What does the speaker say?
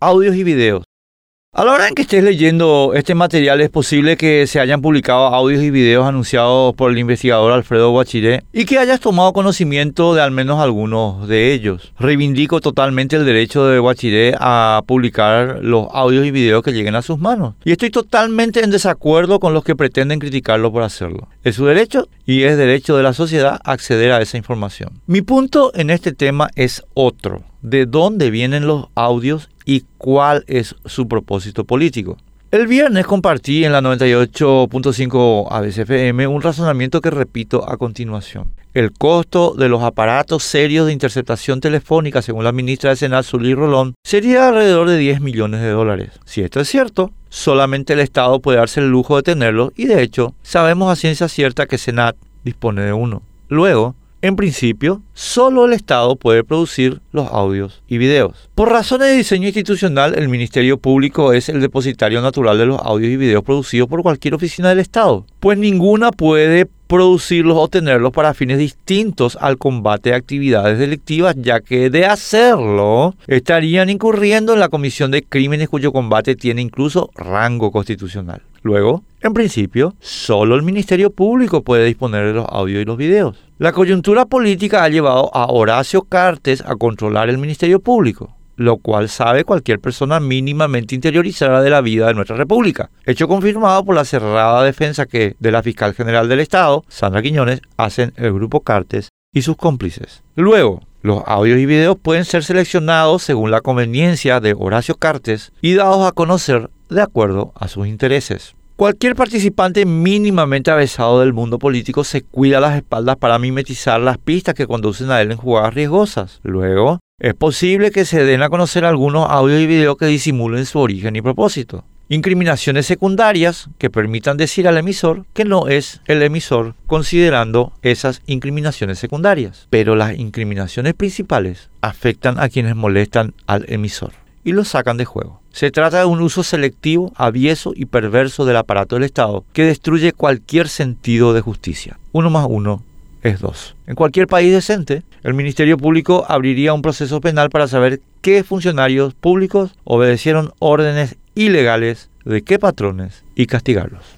audios y videos. A la hora en que estés leyendo este material es posible que se hayan publicado audios y videos anunciados por el investigador Alfredo Guachiré y que hayas tomado conocimiento de al menos algunos de ellos. Reivindico totalmente el derecho de Guachiré a publicar los audios y videos que lleguen a sus manos. Y estoy totalmente en desacuerdo con los que pretenden criticarlo por hacerlo. Es su derecho y es derecho de la sociedad acceder a esa información. Mi punto en este tema es otro. ¿De dónde vienen los audios y cuál es su propósito político? El viernes compartí en la 98.5 ABCFM un razonamiento que repito a continuación. El costo de los aparatos serios de interceptación telefónica, según la ministra de Senat, Zully Rolón, sería alrededor de 10 millones de dólares. Si esto es cierto, solamente el Estado puede darse el lujo de tenerlos y de hecho sabemos a ciencia cierta que Senat dispone de uno. Luego, en principio, solo el Estado puede producir los audios y videos. Por razones de diseño institucional, el Ministerio Público es el depositario natural de los audios y videos producidos por cualquier oficina del Estado, pues ninguna puede producirlos o tenerlos para fines distintos al combate de actividades delictivas, ya que de hacerlo estarían incurriendo en la comisión de crímenes cuyo combate tiene incluso rango constitucional. Luego, en principio, solo el Ministerio Público puede disponer de los audios y los videos. La coyuntura política ha llevado a Horacio Cartes a controlar el Ministerio Público, lo cual sabe cualquier persona mínimamente interiorizada de la vida de nuestra República. Hecho confirmado por la cerrada defensa que de la fiscal general del Estado, Sandra Quiñones, hacen el grupo Cartes y sus cómplices. Luego, los audios y videos pueden ser seleccionados según la conveniencia de Horacio Cartes y dados a conocer de acuerdo a sus intereses. Cualquier participante mínimamente avesado del mundo político se cuida las espaldas para mimetizar las pistas que conducen a él en jugadas riesgosas. Luego, es posible que se den a conocer algunos audios y videos que disimulen su origen y propósito. Incriminaciones secundarias que permitan decir al emisor que no es el emisor considerando esas incriminaciones secundarias. Pero las incriminaciones principales afectan a quienes molestan al emisor y lo sacan de juego. Se trata de un uso selectivo, avieso y perverso del aparato del Estado que destruye cualquier sentido de justicia. Uno más uno es dos. En cualquier país decente, el Ministerio Público abriría un proceso penal para saber qué funcionarios públicos obedecieron órdenes ilegales de qué patrones y castigarlos.